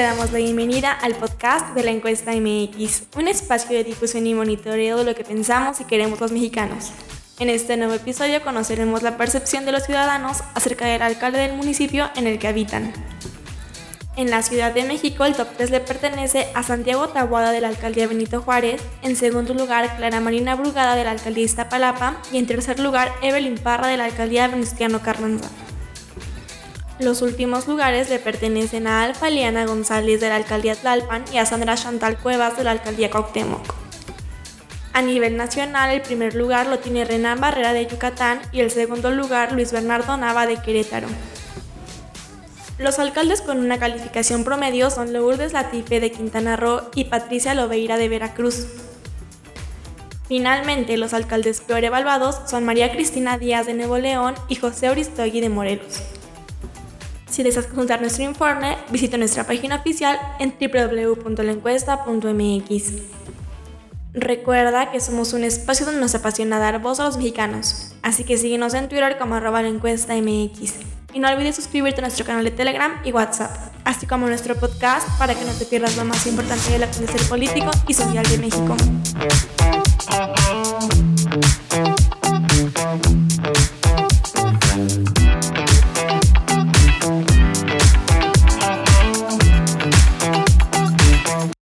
damos la bienvenida al podcast de la encuesta MX, un espacio de difusión y monitoreo de lo que pensamos y queremos los mexicanos. En este nuevo episodio conoceremos la percepción de los ciudadanos acerca del alcalde del municipio en el que habitan. En la Ciudad de México, el top 3 le pertenece a Santiago Tabuada de la alcaldía Benito Juárez, en segundo lugar Clara Marina Brugada de la alcaldía Iztapalapa y en tercer lugar Evelyn Parra de la alcaldía Venustiano Carranza. Los últimos lugares le pertenecen a Alfa Liana González de la alcaldía Tlalpan y a Sandra Chantal Cuevas de la alcaldía Cuauhtémoc. A nivel nacional, el primer lugar lo tiene Renan Barrera de Yucatán y el segundo lugar Luis Bernardo Nava de Querétaro. Los alcaldes con una calificación promedio son Lourdes Latife de Quintana Roo y Patricia Lobeira de Veracruz. Finalmente, los alcaldes peor evaluados son María Cristina Díaz de Nuevo León y José Oristogui de Morelos. Si deseas consultar nuestro informe, visita nuestra página oficial en www.lencuesta.mx. Recuerda que somos un espacio donde nos apasiona dar voz a los mexicanos, así que síguenos en Twitter como arroba la encuesta MX. Y no olvides suscribirte a nuestro canal de Telegram y WhatsApp, así como a nuestro podcast para que no te pierdas lo más importante del acontecer político y social de México.